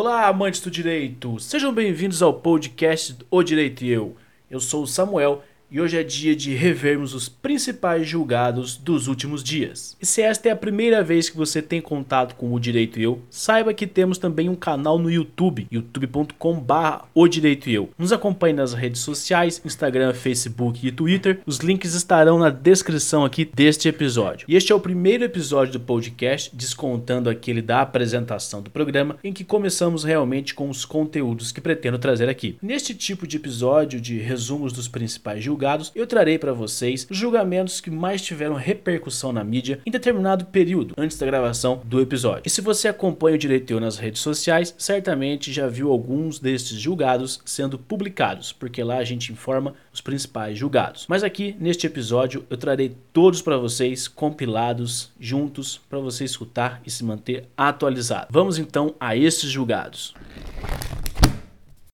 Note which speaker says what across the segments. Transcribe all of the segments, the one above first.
Speaker 1: Olá, amantes do direito! Sejam bem-vindos ao podcast O Direito e Eu. Eu sou o Samuel e hoje é dia de revermos os principais julgados dos últimos dias. E se esta é a primeira vez que você tem contato com o Direito Eu, saiba que temos também um canal no YouTube, youtube.com.br O Direito Eu. Nos acompanhe nas redes sociais, Instagram, Facebook e Twitter. Os links estarão na descrição aqui deste episódio. E este é o primeiro episódio do podcast, descontando aquele da apresentação do programa, em que começamos realmente com os conteúdos que pretendo trazer aqui. Neste tipo de episódio de resumos dos principais julgados, julgados, eu trarei para vocês os julgamentos que mais tiveram repercussão na mídia em determinado período antes da gravação do episódio. E se você acompanha o Direiteu nas redes sociais, certamente já viu alguns desses julgados sendo publicados, porque lá a gente informa os principais julgados. Mas aqui neste episódio eu trarei todos para vocês compilados juntos para você escutar e se manter atualizado. Vamos então a esses julgados.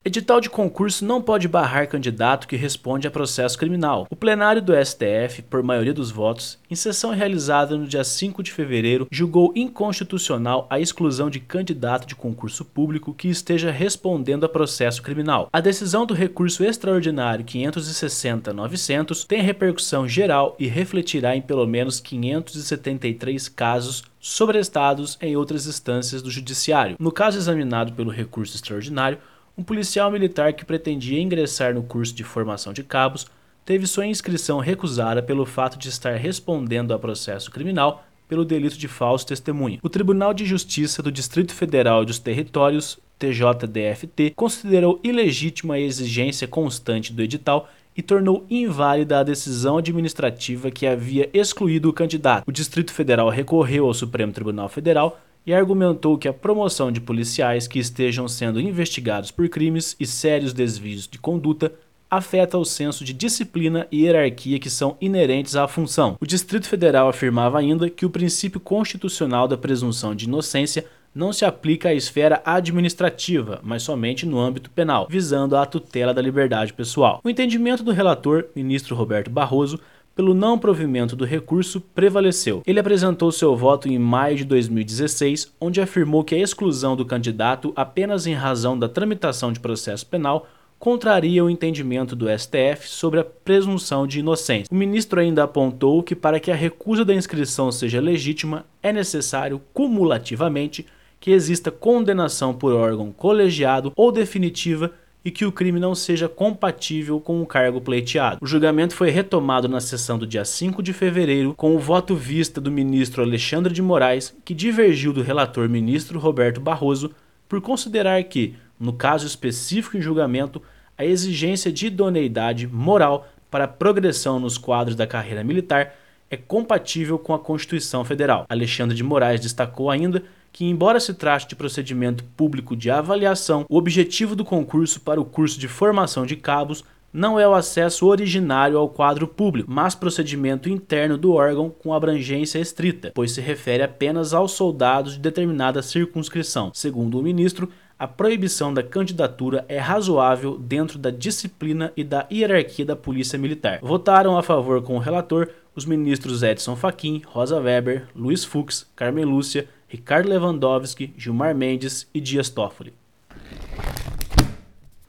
Speaker 1: Edital de concurso não pode barrar candidato que responde a processo criminal. O plenário do STF, por maioria dos votos, em sessão realizada no dia 5 de fevereiro, julgou inconstitucional a exclusão de candidato de concurso público que esteja respondendo a processo criminal. A decisão do recurso extraordinário 560-900 tem repercussão geral e refletirá em pelo menos 573 casos sobrestados em outras instâncias do Judiciário. No caso examinado pelo recurso extraordinário, um policial militar que pretendia ingressar no curso de formação de cabos teve sua inscrição recusada pelo fato de estar respondendo a processo criminal pelo delito de falso testemunho. O Tribunal de Justiça do Distrito Federal e dos Territórios, TJDFT, considerou ilegítima a exigência constante do edital e tornou inválida a decisão administrativa que havia excluído o candidato. O Distrito Federal recorreu ao Supremo Tribunal Federal e argumentou que a promoção de policiais que estejam sendo investigados por crimes e sérios desvios de conduta afeta o senso de disciplina e hierarquia que são inerentes à função. O Distrito Federal afirmava ainda que o princípio constitucional da presunção de inocência não se aplica à esfera administrativa, mas somente no âmbito penal, visando a tutela da liberdade pessoal. O entendimento do relator, ministro Roberto Barroso, pelo não provimento do recurso, prevaleceu. Ele apresentou seu voto em maio de 2016, onde afirmou que a exclusão do candidato apenas em razão da tramitação de processo penal contraria o entendimento do STF sobre a presunção de inocência. O ministro ainda apontou que para que a recusa da inscrição seja legítima, é necessário, cumulativamente, que exista condenação por órgão colegiado ou definitiva e que o crime não seja compatível com o cargo pleiteado. O julgamento foi retomado na sessão do dia 5 de fevereiro, com o voto vista do ministro Alexandre de Moraes, que divergiu do relator ministro Roberto Barroso por considerar que, no caso específico em julgamento, a exigência de idoneidade moral para progressão nos quadros da carreira militar é compatível com a Constituição Federal. Alexandre de Moraes destacou ainda que, embora se trate de procedimento público de avaliação, o objetivo do concurso para o curso de formação de cabos não é o acesso originário ao quadro público, mas procedimento interno do órgão com abrangência estrita, pois se refere apenas aos soldados de determinada circunscrição. Segundo o ministro, a proibição da candidatura é razoável dentro da disciplina e da hierarquia da Polícia Militar. Votaram a favor com o relator os ministros Edson Fachin, Rosa Weber, Luiz Fux, Carmen Lúcia, Ricardo Lewandowski, Gilmar Mendes e Dias Toffoli.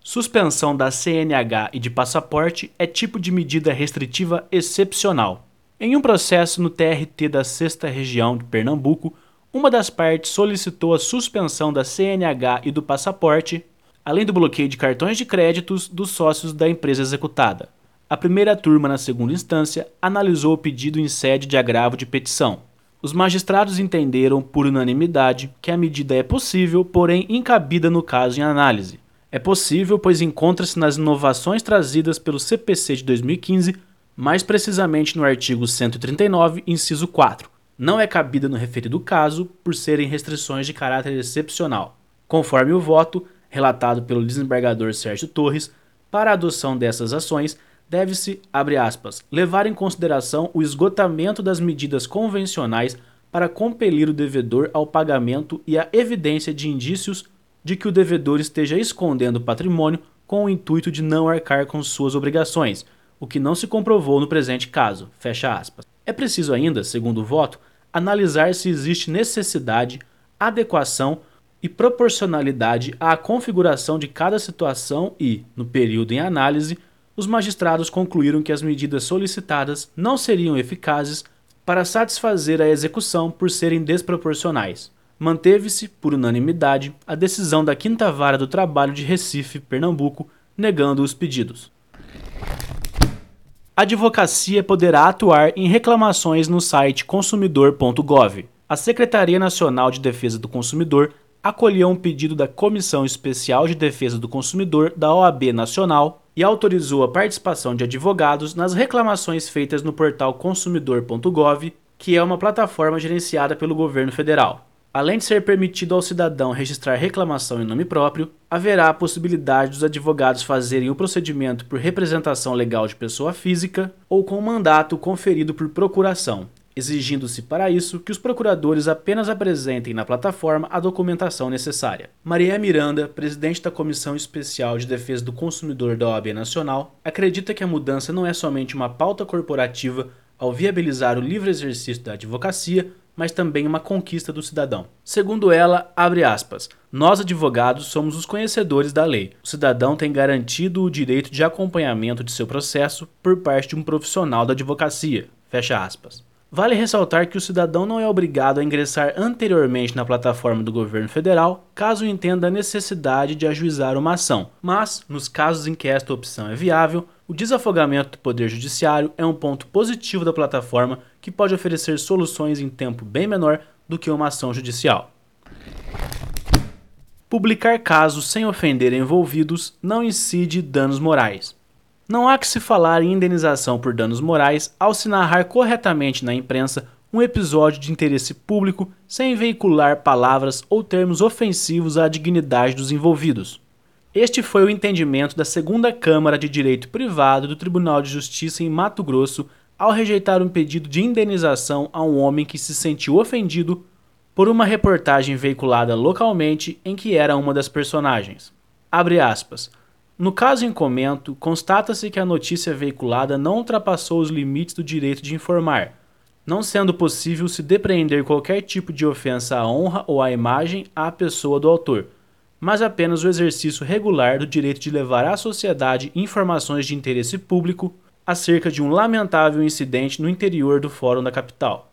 Speaker 1: Suspensão da CNH e de passaporte é tipo de medida restritiva excepcional. Em um processo no TRT da 6 Região de Pernambuco, uma das partes solicitou a suspensão da CNH e do passaporte, além do bloqueio de cartões de créditos dos sócios da empresa executada. A primeira turma, na segunda instância, analisou o pedido em sede de agravo de petição. Os magistrados entenderam, por unanimidade, que a medida é possível, porém incabida no caso em análise. É possível, pois encontra-se nas inovações trazidas pelo CPC de 2015, mais precisamente no artigo 139, inciso 4. Não é cabida no referido caso, por serem restrições de caráter excepcional. Conforme o voto, relatado pelo desembargador Sérgio Torres, para a adoção dessas ações, deve-se, abre aspas, levar em consideração o esgotamento das medidas convencionais para compelir o devedor ao pagamento e a evidência de indícios de que o devedor esteja escondendo patrimônio com o intuito de não arcar com suas obrigações, o que não se comprovou no presente caso. Fecha aspas. É preciso ainda, segundo o voto, analisar se existe necessidade, adequação e proporcionalidade à configuração de cada situação e, no período em análise, os magistrados concluíram que as medidas solicitadas não seriam eficazes para satisfazer a execução por serem desproporcionais. Manteve-se, por unanimidade, a decisão da Quinta Vara do Trabalho de Recife, Pernambuco, negando os pedidos. A advocacia poderá atuar em reclamações no site consumidor.gov. A Secretaria Nacional de Defesa do Consumidor acolheu um pedido da Comissão Especial de Defesa do Consumidor da OAB Nacional e autorizou a participação de advogados nas reclamações feitas no portal consumidor.gov, que é uma plataforma gerenciada pelo governo federal. Além de ser permitido ao cidadão registrar reclamação em nome próprio, haverá a possibilidade dos advogados fazerem o procedimento por representação legal de pessoa física ou com mandato conferido por procuração, exigindo-se para isso que os procuradores apenas apresentem na plataforma a documentação necessária. Maria Miranda, presidente da Comissão Especial de Defesa do Consumidor da OAB Nacional, acredita que a mudança não é somente uma pauta corporativa ao viabilizar o livre exercício da advocacia, mas também uma conquista do cidadão. Segundo ela, aspas, nós advogados somos os conhecedores da lei. O cidadão tem garantido o direito de acompanhamento de seu processo por parte de um profissional da advocacia. Fecha aspas. Vale ressaltar que o cidadão não é obrigado a ingressar anteriormente na plataforma do governo federal caso entenda a necessidade de ajuizar uma ação, mas, nos casos em que esta opção é viável, o desafogamento do Poder Judiciário é um ponto positivo da plataforma que pode oferecer soluções em tempo bem menor do que uma ação judicial. Publicar casos sem ofender envolvidos não incide danos morais. Não há que se falar em indenização por danos morais ao se narrar corretamente na imprensa um episódio de interesse público sem veicular palavras ou termos ofensivos à dignidade dos envolvidos. Este foi o entendimento da Segunda Câmara de Direito Privado do Tribunal de Justiça em Mato Grosso ao rejeitar um pedido de indenização a um homem que se sentiu ofendido por uma reportagem veiculada localmente em que era uma das personagens. Abre aspas. No caso em comento, constata-se que a notícia veiculada não ultrapassou os limites do direito de informar, não sendo possível se depreender qualquer tipo de ofensa à honra ou à imagem à pessoa do autor, mas apenas o exercício regular do direito de levar à sociedade informações de interesse público acerca de um lamentável incidente no interior do Fórum da capital.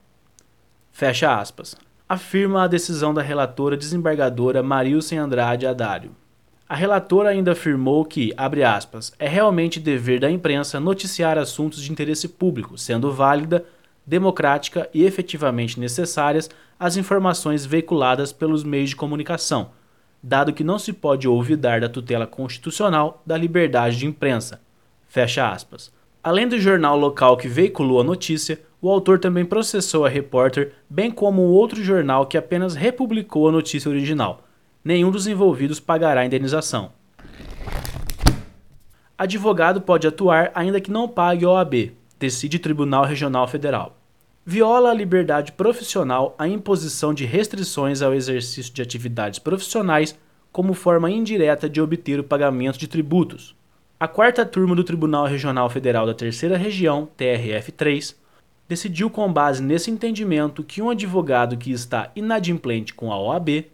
Speaker 1: Fecha aspas. Afirma a decisão da relatora desembargadora Marilsen Andrade Adário. A relatora ainda afirmou que, abre aspas, é realmente dever da imprensa noticiar assuntos de interesse público, sendo válida, democrática e efetivamente necessárias as informações veiculadas pelos meios de comunicação, dado que não se pode olvidar da tutela constitucional da liberdade de imprensa. Fecha aspas. Além do jornal local que veiculou a notícia, o autor também processou a repórter, bem como outro jornal que apenas republicou a notícia original nenhum dos envolvidos pagará indenização. Advogado pode atuar ainda que não pague OAB, decide Tribunal Regional Federal. Viola a liberdade profissional a imposição de restrições ao exercício de atividades profissionais como forma indireta de obter o pagamento de tributos. A quarta turma do Tribunal Regional Federal da Terceira Região, TRF3, decidiu com base nesse entendimento que um advogado que está inadimplente com a OAB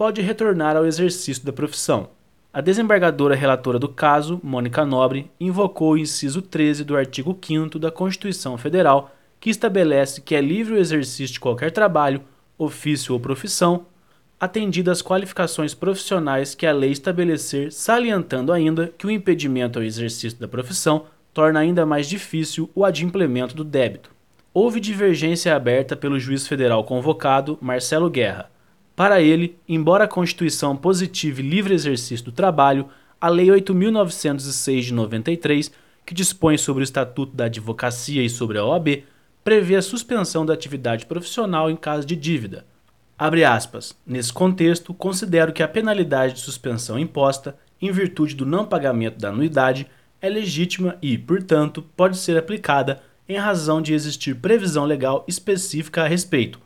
Speaker 1: pode retornar ao exercício da profissão. A desembargadora relatora do caso, Mônica Nobre, invocou o inciso 13 do artigo 5 da Constituição Federal, que estabelece que é livre o exercício de qualquer trabalho, ofício ou profissão, atendidas as qualificações profissionais que a lei estabelecer, salientando ainda que o impedimento ao exercício da profissão torna ainda mais difícil o adimplemento do débito. Houve divergência aberta pelo juiz federal convocado, Marcelo Guerra, para ele, embora a Constituição positive livre exercício do trabalho, a Lei 8.906 de 93, que dispõe sobre o Estatuto da Advocacia e sobre a OAB, prevê a suspensão da atividade profissional em caso de dívida. Abre aspas. Nesse contexto, considero que a penalidade de suspensão imposta, em virtude do não pagamento da anuidade, é legítima e, portanto, pode ser aplicada em razão de existir previsão legal específica a respeito,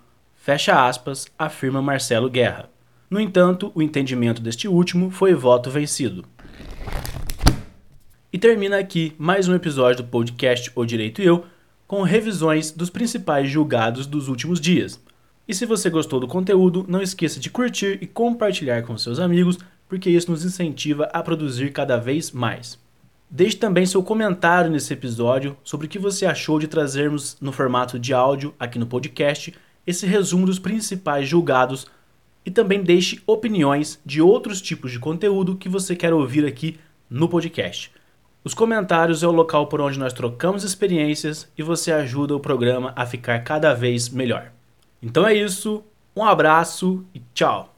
Speaker 1: Fecha aspas, afirma Marcelo Guerra. No entanto, o entendimento deste último foi voto vencido. E termina aqui mais um episódio do podcast O Direito e Eu, com revisões dos principais julgados dos últimos dias. E se você gostou do conteúdo, não esqueça de curtir e compartilhar com seus amigos, porque isso nos incentiva a produzir cada vez mais. Deixe também seu comentário nesse episódio sobre o que você achou de trazermos no formato de áudio aqui no podcast esse resumo dos principais julgados e também deixe opiniões de outros tipos de conteúdo que você quer ouvir aqui no podcast. Os comentários é o local por onde nós trocamos experiências e você ajuda o programa a ficar cada vez melhor. Então é isso, um abraço e tchau!